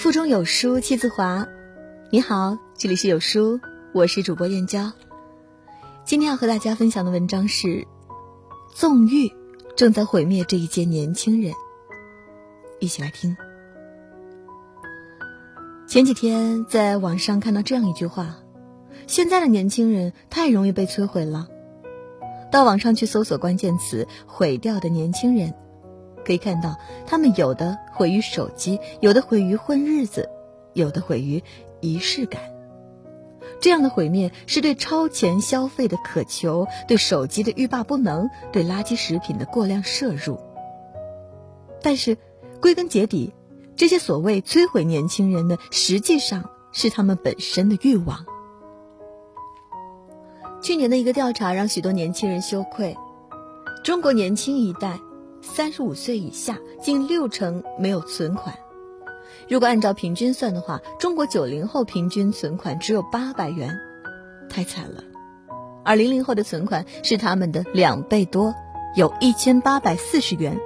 腹中有书气自华。你好，这里是有书，我是主播燕娇。今天要和大家分享的文章是：纵欲正在毁灭这一届年轻人。一起来听。前几天在网上看到这样一句话：现在的年轻人太容易被摧毁了。到网上去搜索关键词“毁掉的年轻人”。可以看到，他们有的毁于手机，有的毁于混日子，有的毁于仪式感。这样的毁灭是对超前消费的渴求，对手机的欲罢不能，对垃圾食品的过量摄入。但是，归根结底，这些所谓摧毁年轻人的，实际上是他们本身的欲望。去年的一个调查让许多年轻人羞愧，中国年轻一代。三十五岁以下，近六成没有存款。如果按照平均算的话，中国九零后平均存款只有八百元，太惨了。而零零后的存款是他们的两倍多，有一千八百四十元。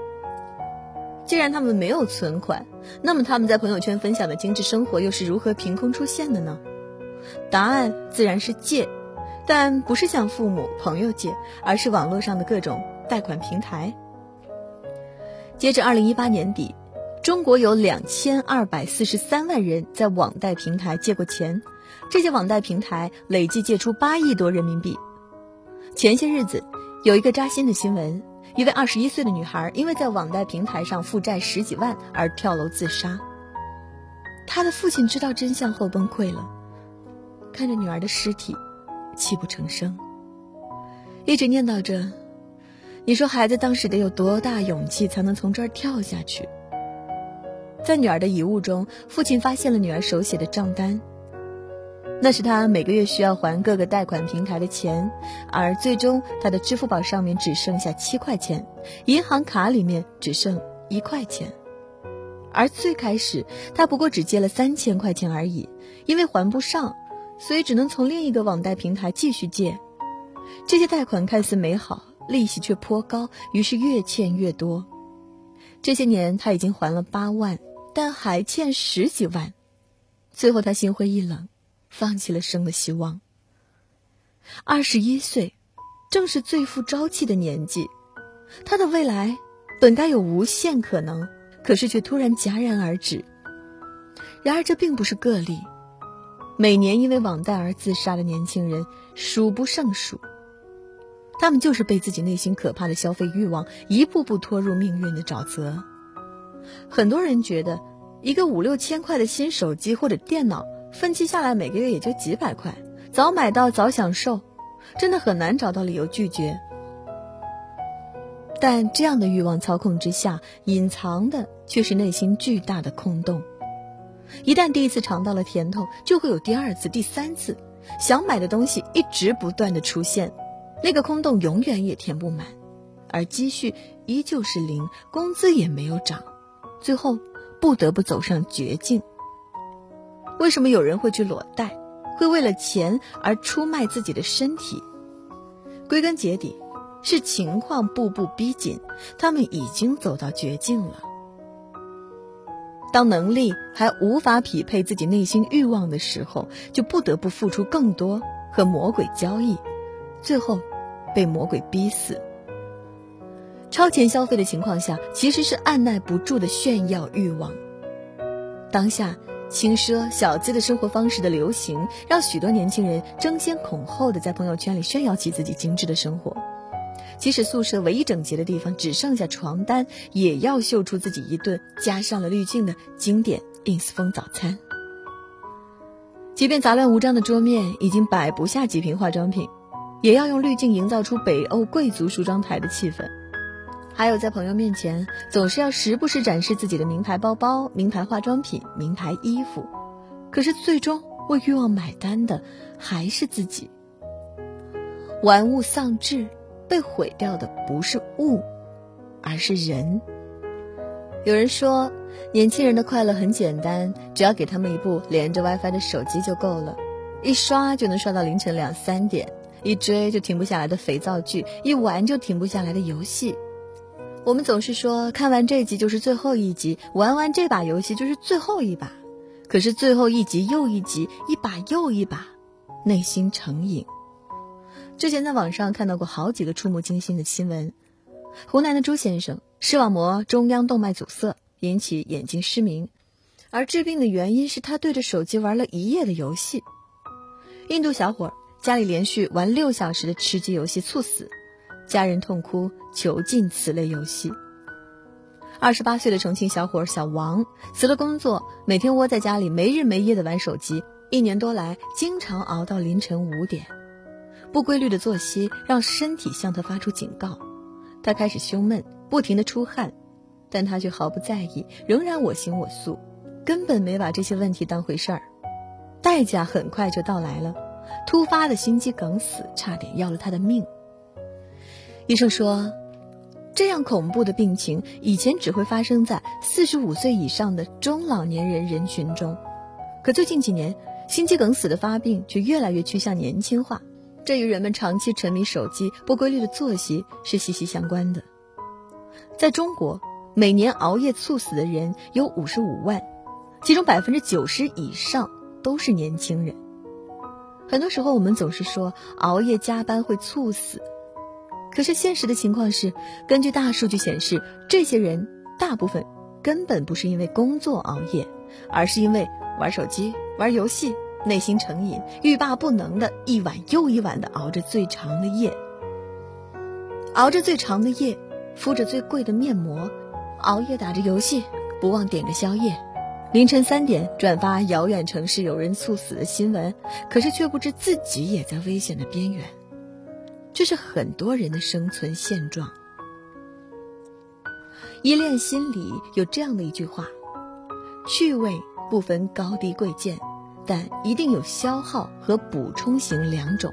既然他们没有存款，那么他们在朋友圈分享的精致生活又是如何凭空出现的呢？答案自然是借，但不是向父母、朋友借，而是网络上的各种贷款平台。截至二零一八年底，中国有两千二百四十三万人在网贷平台借过钱，这些网贷平台累计借出八亿多人民币。前些日子，有一个扎心的新闻：一位二十一岁的女孩因为在网贷平台上负债十几万而跳楼自杀。她的父亲知道真相后崩溃了，看着女儿的尸体，泣不成声，一直念叨着。你说孩子当时得有多大勇气才能从这儿跳下去？在女儿的遗物中，父亲发现了女儿手写的账单，那是他每个月需要还各个贷款平台的钱，而最终他的支付宝上面只剩下七块钱，银行卡里面只剩一块钱，而最开始他不过只借了三千块钱而已，因为还不上，所以只能从另一个网贷平台继续借。这些贷款看似美好。利息却颇高，于是越欠越多。这些年他已经还了八万，但还欠十几万。最后他心灰意冷，放弃了生的希望。二十一岁，正是最富朝气的年纪，他的未来本该有无限可能，可是却突然戛然而止。然而这并不是个例，每年因为网贷而自杀的年轻人数不胜数。他们就是被自己内心可怕的消费欲望一步步拖入命运的沼泽。很多人觉得，一个五六千块的新手机或者电脑，分期下来每个月也就几百块，早买到早享受，真的很难找到理由拒绝。但这样的欲望操控之下，隐藏的却是内心巨大的空洞。一旦第一次尝到了甜头，就会有第二次、第三次，想买的东西一直不断的出现。那个空洞永远也填不满，而积蓄依旧是零，工资也没有涨，最后不得不走上绝境。为什么有人会去裸贷，会为了钱而出卖自己的身体？归根结底，是情况步步逼紧，他们已经走到绝境了。当能力还无法匹配自己内心欲望的时候，就不得不付出更多，和魔鬼交易，最后。被魔鬼逼死，超前消费的情况下，其实是按耐不住的炫耀欲望。当下轻奢小资的生活方式的流行，让许多年轻人争先恐后的在朋友圈里炫耀起自己精致的生活。即使宿舍唯一整洁的地方只剩下床单，也要秀出自己一顿加上了滤镜的经典 ins 风早餐。即便杂乱无章的桌面已经摆不下几瓶化妆品。也要用滤镜营造出北欧贵族梳妆台的气氛，还有在朋友面前总是要时不时展示自己的名牌包包、名牌化妆品、名牌衣服，可是最终为欲望买单的还是自己。玩物丧志，被毁掉的不是物，而是人。有人说，年轻人的快乐很简单，只要给他们一部连着 WiFi 的手机就够了，一刷就能刷到凌晨两三点。一追就停不下来的肥皂剧，一玩就停不下来的游戏。我们总是说，看完这集就是最后一集，玩完这把游戏就是最后一把。可是最后一集又一集，一把又一把，内心成瘾。之前在网上看到过好几个触目惊心的新闻：湖南的朱先生视网膜中央动脉阻塞，引起眼睛失明，而治病的原因是他对着手机玩了一夜的游戏；印度小伙家里连续玩六小时的吃鸡游戏猝死，家人痛哭囚禁此类游戏。二十八岁的重庆小伙小王辞了工作，每天窝在家里没日没夜的玩手机，一年多来经常熬到凌晨五点。不规律的作息让身体向他发出警告，他开始胸闷，不停的出汗，但他却毫不在意，仍然我行我素，根本没把这些问题当回事儿。代价很快就到来了，突发的心肌梗死差点要了他的命。医生说。这样恐怖的病情，以前只会发生在四十五岁以上的中老年人人群中，可最近几年，心肌梗死的发病却越来越趋向年轻化，这与人们长期沉迷手机、不规律的作息是息息相关的。在中国，每年熬夜猝死的人有五十五万，其中百分之九十以上都是年轻人。很多时候，我们总是说熬夜加班会猝死。可是现实的情况是，根据大数据显示，这些人大部分根本不是因为工作熬夜，而是因为玩手机、玩游戏，内心成瘾，欲罢不能的一晚又一晚的熬着最长的夜，熬着最长的夜，敷着最贵的面膜，熬夜打着游戏，不忘点个宵夜，凌晨三点转发遥远城市有人猝死的新闻，可是却不知自己也在危险的边缘。这是很多人的生存现状。依恋心理有这样的一句话：趣味不分高低贵贱，但一定有消耗和补充型两种。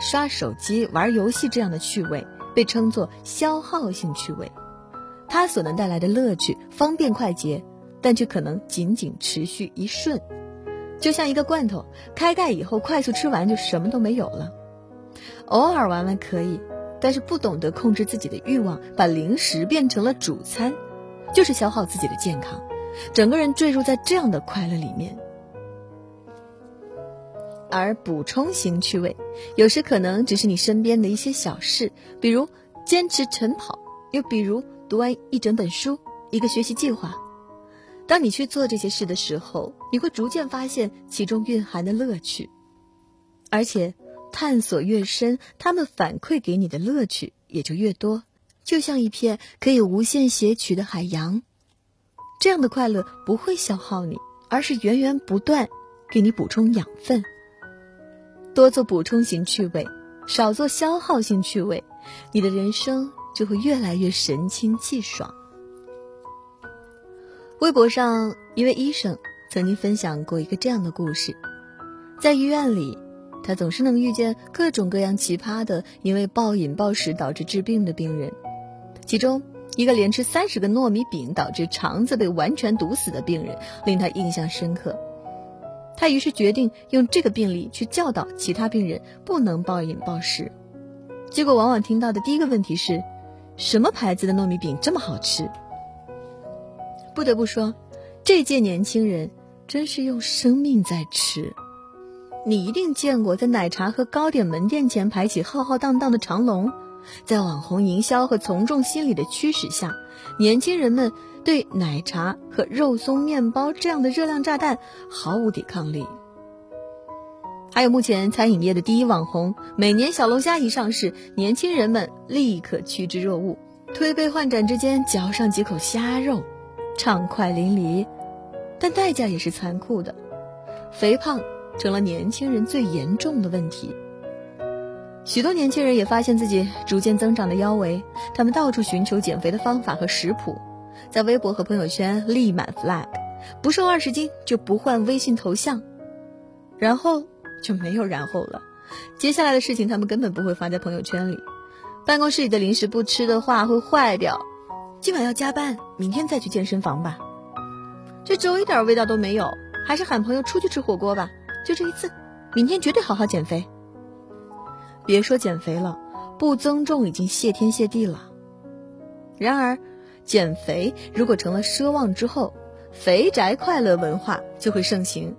刷手机、玩游戏这样的趣味被称作消耗性趣味，它所能带来的乐趣方便快捷，但却可能仅仅持续一瞬，就像一个罐头，开盖以后快速吃完就什么都没有了。偶尔玩玩可以，但是不懂得控制自己的欲望，把零食变成了主餐，就是消耗自己的健康，整个人坠入在这样的快乐里面。而补充型趣味，有时可能只是你身边的一些小事，比如坚持晨跑，又比如读完一整本书，一个学习计划。当你去做这些事的时候，你会逐渐发现其中蕴含的乐趣，而且。探索越深，他们反馈给你的乐趣也就越多，就像一片可以无限撷取的海洋。这样的快乐不会消耗你，而是源源不断给你补充养分。多做补充型趣味，少做消耗性趣味，你的人生就会越来越神清气爽。微博上一位医生曾经分享过一个这样的故事，在医院里。他总是能遇见各种各样奇葩的因为暴饮暴食导致治病的病人，其中一个连吃三十个糯米饼导致肠子被完全堵死的病人令他印象深刻。他于是决定用这个病例去教导其他病人不能暴饮暴食。结果往往听到的第一个问题是：什么牌子的糯米饼这么好吃？不得不说，这届年轻人真是用生命在吃。你一定见过，在奶茶和糕点门店前排起浩浩荡荡的长龙，在网红营销和从众心理的驱使下，年轻人们对奶茶和肉松面包这样的热量炸弹毫无抵抗力。还有目前餐饮业的第一网红，每年小龙虾一上市，年轻人们立刻趋之若鹜，推杯换盏之间嚼上几口虾肉，畅快淋漓，但代价也是残酷的，肥胖。成了年轻人最严重的问题。许多年轻人也发现自己逐渐增长的腰围，他们到处寻求减肥的方法和食谱，在微博和朋友圈立满 flag，不瘦二十斤就不换微信头像，然后就没有然后了。接下来的事情他们根本不会发在朋友圈里。办公室里的零食不吃的话会坏掉，今晚要加班，明天再去健身房吧。这粥一点味道都没有，还是喊朋友出去吃火锅吧。就这一次，明天绝对好好减肥。别说减肥了，不增重已经谢天谢地了。然而，减肥如果成了奢望之后，肥宅快乐文化就会盛行，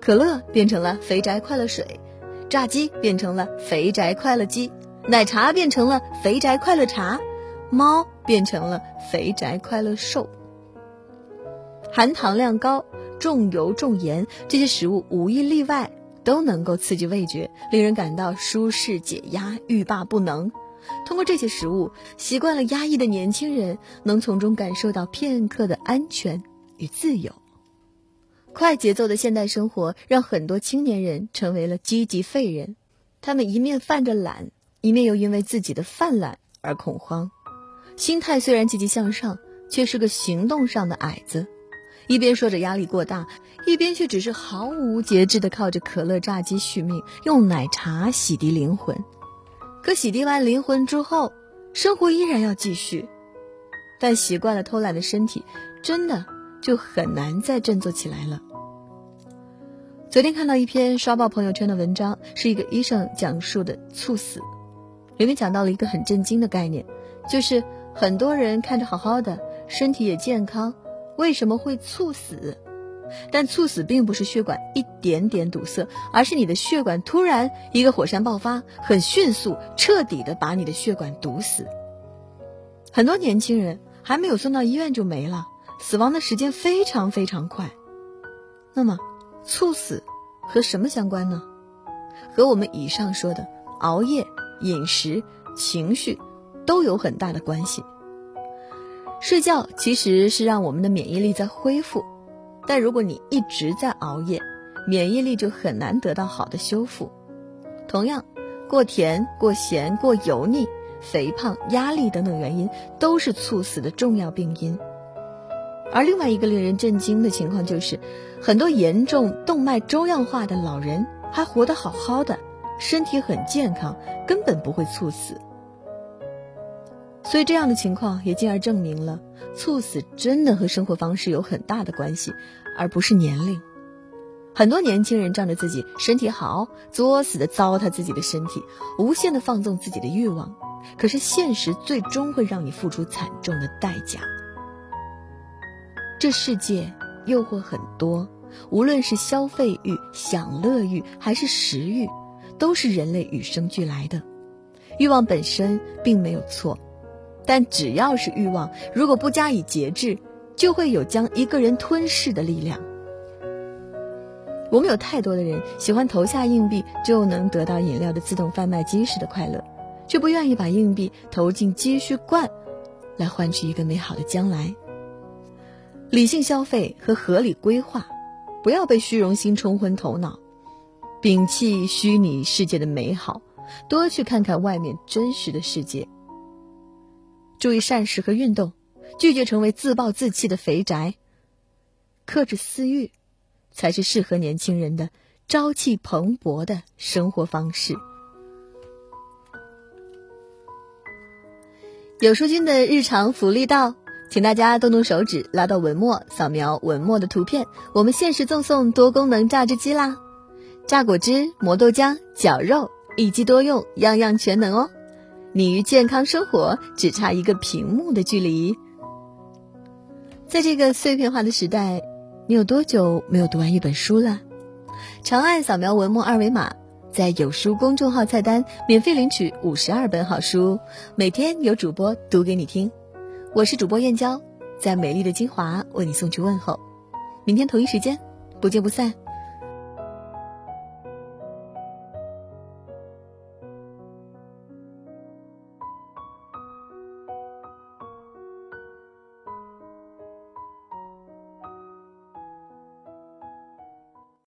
可乐变成了肥宅快乐水，炸鸡变成了肥宅快乐鸡，奶茶变成了肥宅快乐茶，猫变成了肥宅快乐兽。含糖量高、重油重盐，这些食物无一例外都能够刺激味觉，令人感到舒适解压、欲罢不能。通过这些食物，习惯了压抑的年轻人能从中感受到片刻的安全与自由。快节奏的现代生活让很多青年人成为了积极废人，他们一面犯着懒，一面又因为自己的犯懒而恐慌，心态虽然积极向上，却是个行动上的矮子。一边说着压力过大，一边却只是毫无节制的靠着可乐、炸鸡续命，用奶茶洗涤灵魂。可洗涤完灵魂之后，生活依然要继续。但习惯了偷懒的身体，真的就很难再振作起来了。昨天看到一篇刷爆朋友圈的文章，是一个医生讲述的猝死，里面讲到了一个很震惊的概念，就是很多人看着好好的，身体也健康，为什么会猝死？但猝死并不是血管一点点堵塞，而是你的血管突然一个火山爆发，很迅速、彻底的把你的血管堵死。很多年轻人还没有送到医院就没了，死亡的时间非常非常快。那么，猝死和什么相关呢？和我们以上说的熬夜、饮食、情绪都有很大的关系。睡觉其实是让我们的免疫力在恢复。但如果你一直在熬夜，免疫力就很难得到好的修复。同样，过甜、过咸、过油腻、肥胖、压力等等原因，都是猝死的重要病因。而另外一个令人震惊的情况就是，很多严重动脉粥样化的老人还活得好好的，身体很健康，根本不会猝死。所以这样的情况也进而证明了。猝死真的和生活方式有很大的关系，而不是年龄。很多年轻人仗着自己身体好，作死的糟蹋自己的身体，无限的放纵自己的欲望。可是现实最终会让你付出惨重的代价。这世界诱惑很多，无论是消费欲、享乐欲还是食欲，都是人类与生俱来的。欲望本身并没有错。但只要是欲望，如果不加以节制，就会有将一个人吞噬的力量。我们有太多的人喜欢投下硬币就能得到饮料的自动贩卖机式的快乐，却不愿意把硬币投进积蓄罐，来换取一个美好的将来。理性消费和合理规划，不要被虚荣心冲昏头脑，摒弃虚拟世界的美好，多去看看外面真实的世界。注意膳食和运动，拒绝成为自暴自弃的肥宅。克制私欲，才是适合年轻人的朝气蓬勃的生活方式。有书君的日常福利到，请大家动动手指拉到文末，扫描文末的图片，我们限时赠送多功能榨汁机啦！榨果汁、磨豆浆、绞肉，一机多用，样样全能哦。你与健康生活只差一个屏幕的距离。在这个碎片化的时代，你有多久没有读完一本书了？长按扫描文末二维码，在有书公众号菜单免费领取五十二本好书，每天有主播读给你听。我是主播燕娇，在美丽的金华为你送去问候。明天同一时间，不见不散。